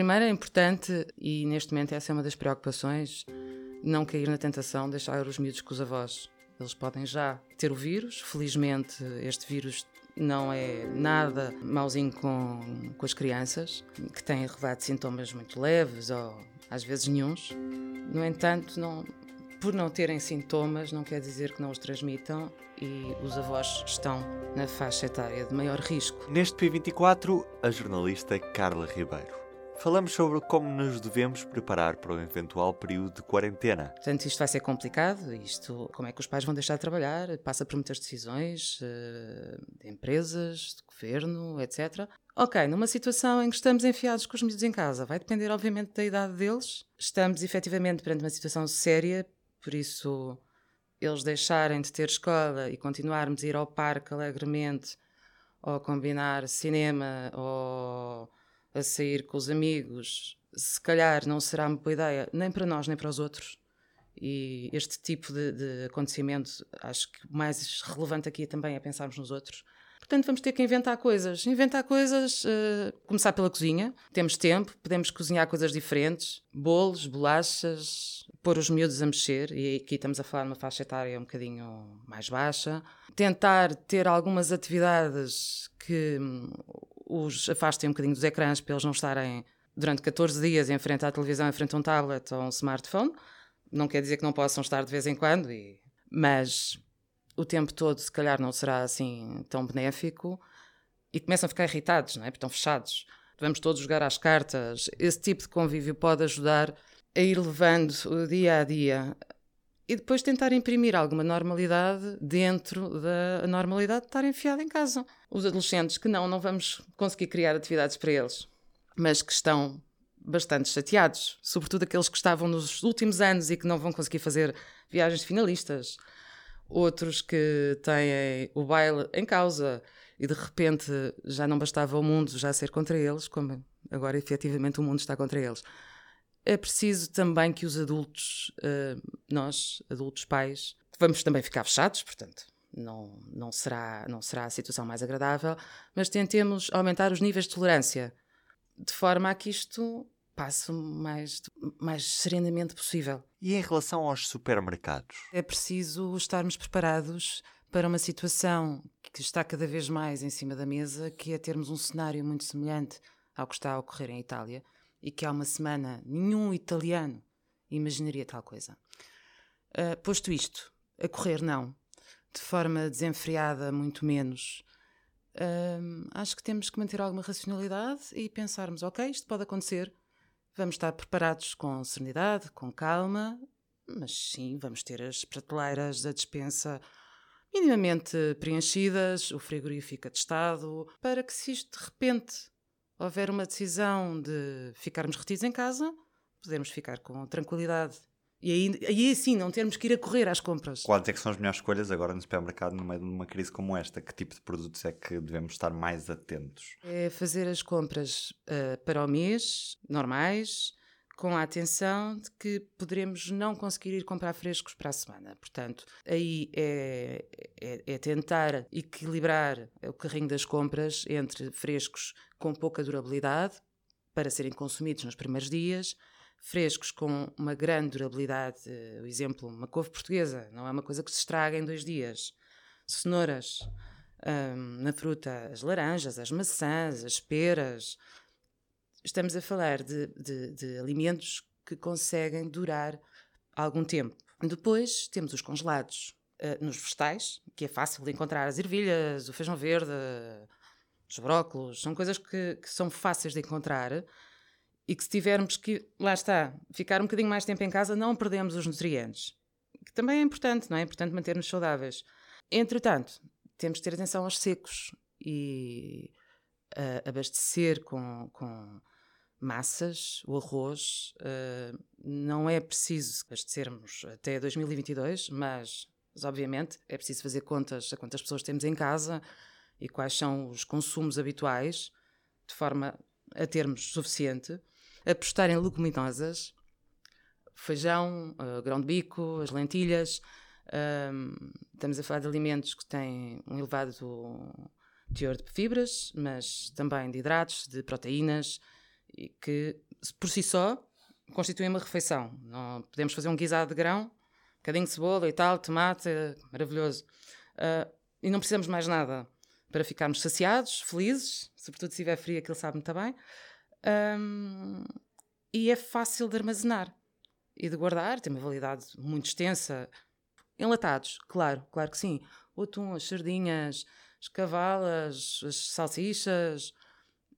Primeiro é importante, e neste momento essa é uma das preocupações, não cair na tentação de deixar os miúdos com os avós. Eles podem já ter o vírus, felizmente este vírus não é nada mauzinho com, com as crianças, que têm revelado sintomas muito leves ou às vezes nenhums. No entanto, não, por não terem sintomas, não quer dizer que não os transmitam e os avós estão na faixa etária de maior risco. Neste P24, a jornalista Carla Ribeiro. Falamos sobre como nos devemos preparar para o eventual período de quarentena. Portanto, isto vai ser complicado. Isto, como é que os pais vão deixar de trabalhar? Passa por muitas decisões uh, de empresas, de governo, etc. Ok, numa situação em que estamos enfiados com os miúdos em casa, vai depender, obviamente, da idade deles. Estamos efetivamente perante uma situação séria, por isso, eles deixarem de ter escola e continuarmos a ir ao parque alegremente, ou combinar cinema, ou a sair com os amigos, se calhar não será uma boa ideia, nem para nós, nem para os outros. E este tipo de, de acontecimento, acho que o mais relevante aqui também é pensarmos nos outros. Portanto, vamos ter que inventar coisas. Inventar coisas, uh, começar pela cozinha. Temos tempo, podemos cozinhar coisas diferentes: bolos, bolachas, pôr os miúdos a mexer. E aqui estamos a falar de uma faixa etária um bocadinho mais baixa. Tentar ter algumas atividades que hum, os afastem um bocadinho dos ecrãs para eles não estarem durante 14 dias em frente à televisão, em frente a um tablet ou um smartphone. Não quer dizer que não possam estar de vez em quando, e... mas o tempo todo, se calhar, não será assim tão benéfico e começam a ficar irritados, não é? Porque estão fechados. Vamos todos jogar às cartas. Esse tipo de convívio pode ajudar a ir levando o dia a dia e depois tentar imprimir alguma normalidade dentro da normalidade de estar enfiado em casa. Os adolescentes que não, não vamos conseguir criar atividades para eles, mas que estão bastante chateados, sobretudo aqueles que estavam nos últimos anos e que não vão conseguir fazer viagens finalistas, outros que têm o baile em causa e de repente já não bastava o mundo já ser contra eles, como agora efetivamente o mundo está contra eles é preciso também que os adultos, uh, nós, adultos pais, vamos também ficar fechados, portanto, não, não, será, não será a situação mais agradável, mas tentemos aumentar os níveis de tolerância, de forma a que isto passe o mais, mais serenamente possível. E em relação aos supermercados? É preciso estarmos preparados para uma situação que está cada vez mais em cima da mesa, que é termos um cenário muito semelhante ao que está a ocorrer em Itália e que há uma semana nenhum italiano imaginaria tal coisa. Uh, posto isto, a correr não, de forma desenfreada, muito menos. Uh, acho que temos que manter alguma racionalidade e pensarmos: ok, isto pode acontecer, vamos estar preparados com serenidade, com calma, mas sim, vamos ter as prateleiras da despensa minimamente preenchidas, o frigorífico atestado, para que se isto de repente houver uma decisão de ficarmos retidos em casa, podemos ficar com tranquilidade. E aí, aí sim, não termos que ir a correr às compras. Quais é que são as melhores escolhas agora no supermercado no meio de uma crise como esta? Que tipo de produtos é que devemos estar mais atentos? É fazer as compras uh, para o mês, normais, com a atenção de que poderemos não conseguir ir comprar frescos para a semana. Portanto, aí é, é, é, tentar equilibrar o carrinho das compras entre frescos com pouca durabilidade para serem consumidos nos primeiros dias, frescos com uma grande durabilidade, o exemplo, uma couve portuguesa, não é uma coisa que se estraga em dois dias. Cenouras, hum, na fruta, as laranjas, as maçãs, as peras, estamos a falar de, de, de alimentos que conseguem durar algum tempo. Depois temos os congelados uh, nos vegetais, que é fácil de encontrar as ervilhas, o feijão verde, os brócolos, são coisas que, que, são fáceis de encontrar e que se tivermos que, lá está, ficar um bocadinho mais tempo em casa, não perdemos os nutrientes. Que também é importante, não é? É importante manter-nos saudáveis. Entretanto, temos de ter atenção aos secos e uh, abastecer com, com massas, o arroz. Uh, não é preciso abastecermos até 2022, mas, obviamente é preciso fazer contas a quantas pessoas temos em casa e quais são os consumos habituais, de forma a termos suficiente. Apostar em leguminosas, feijão, uh, grão de bico, as lentilhas. Uh, estamos a falar de alimentos que têm um elevado teor de fibras, mas também de hidratos, de proteínas e que por si só constituem uma refeição. Não, podemos fazer um guisado de grão, um bocadinho de cebola e tal, tomate, maravilhoso. Uh, e não precisamos mais nada para ficarmos saciados, felizes, sobretudo se estiver frio, aquilo sabe muito bem. Um, e é fácil de armazenar e de guardar, tem uma validade muito extensa. Enlatados, claro, claro que sim. O atum, as sardinhas, as cavalas, as salsichas,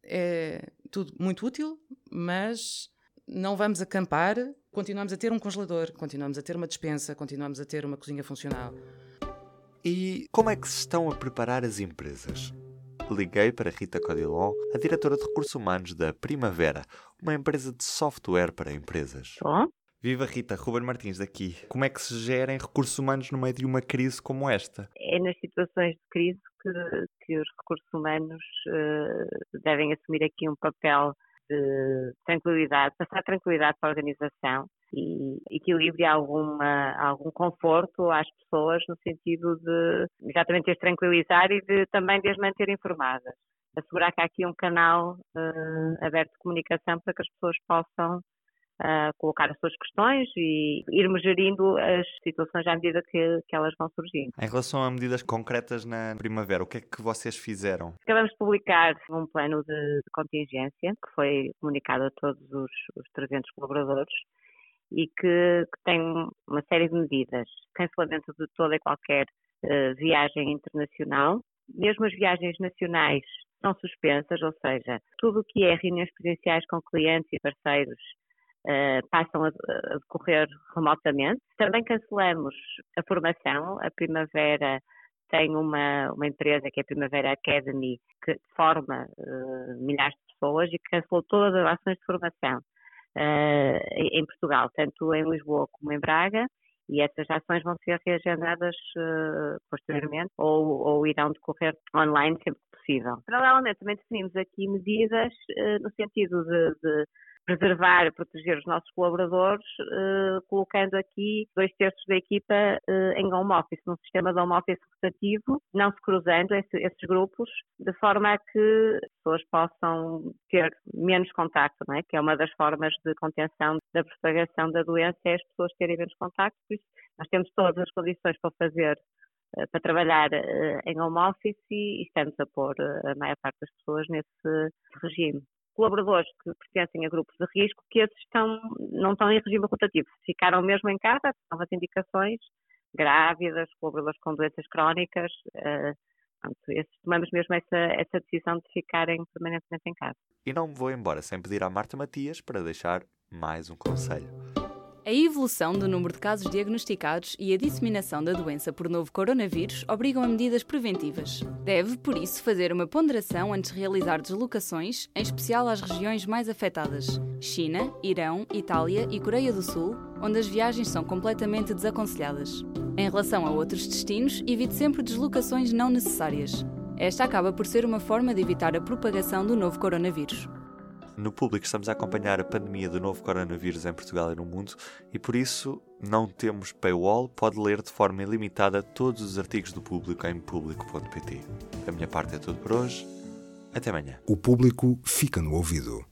é tudo muito útil, mas não vamos acampar, continuamos a ter um congelador, continuamos a ter uma despensa, continuamos a ter uma cozinha funcional. E como é que se estão a preparar as empresas? Liguei para Rita Codilon, a diretora de recursos humanos da Primavera, uma empresa de software para empresas. Bom. Viva Rita, Ruben Martins daqui. Como é que se gerem recursos humanos no meio de uma crise como esta? É nas situações de crise que, que os recursos humanos uh, devem assumir aqui um papel de tranquilidade, passar tranquilidade para a organização e equilíbrio alguma, algum conforto às pessoas no sentido de exatamente as tranquilizar e de também de as manter informadas. Assegurar que há aqui um canal uh, aberto de comunicação para que as pessoas possam uh, colocar as suas questões e irmos gerindo as situações à medida que, que elas vão surgindo. Em relação a medidas concretas na primavera, o que é que vocês fizeram? Acabamos de publicar um plano de, de contingência que foi comunicado a todos os, os 300 colaboradores e que, que, tem uma série de medidas. Cancelamento de toda e qualquer uh, viagem internacional, mesmo as viagens nacionais são suspensas, ou seja, tudo o que é reuniões presenciais com clientes e parceiros uh, passam a, a, decorrer remotamente. Também cancelamos a formação, a Primavera tem uma, uma empresa que é a Primavera Academy, que forma uh, milhares de pessoas e que cancelou todas as ações de formação uh, em Portugal, tanto em Lisboa como em Braga, e essas ações vão ser reagendadas uh, posteriormente ou, ou, irão decorrer online sempre que possível. Paralelamente, também definimos aqui medidas no sentido de, de preservar e proteger os nossos colaboradores, eh, colocando aqui dois terços da equipa eh, em home office, num sistema de home office rotativo, não se cruzando esse, esses grupos, de forma a que as pessoas possam ter menos contacto, é? que é uma das formas de contenção da propagação da doença, é as pessoas terem menos contacto, por isso nós temos todas as condições para fazer eh, para trabalhar em home office e estamos a pôr a maior parte das pessoas nesse regime colaboradores que pertencem a grupos de risco, que esses estão, não estão em regime rotativo, ficaram mesmo em casa, novas indicações, grávidas, colaboradores com doenças crónicas, esses, tomamos mesmo essa, essa decisão de ficarem permanentemente em casa. E não me vou embora sem pedir à Marta Matias para deixar mais um conselho. A evolução do número de casos diagnosticados e a disseminação da doença por novo coronavírus obrigam a medidas preventivas. Deve, por isso, fazer uma ponderação antes de realizar deslocações, em especial às regiões mais afetadas: China, Irão, Itália e Coreia do Sul, onde as viagens são completamente desaconselhadas. Em relação a outros destinos, evite sempre deslocações não necessárias. Esta acaba por ser uma forma de evitar a propagação do novo coronavírus. No público estamos a acompanhar a pandemia do novo coronavírus em Portugal e no mundo e por isso não temos paywall, pode ler de forma ilimitada todos os artigos do público em público.pt. A minha parte é tudo por hoje. Até amanhã. O público fica no ouvido.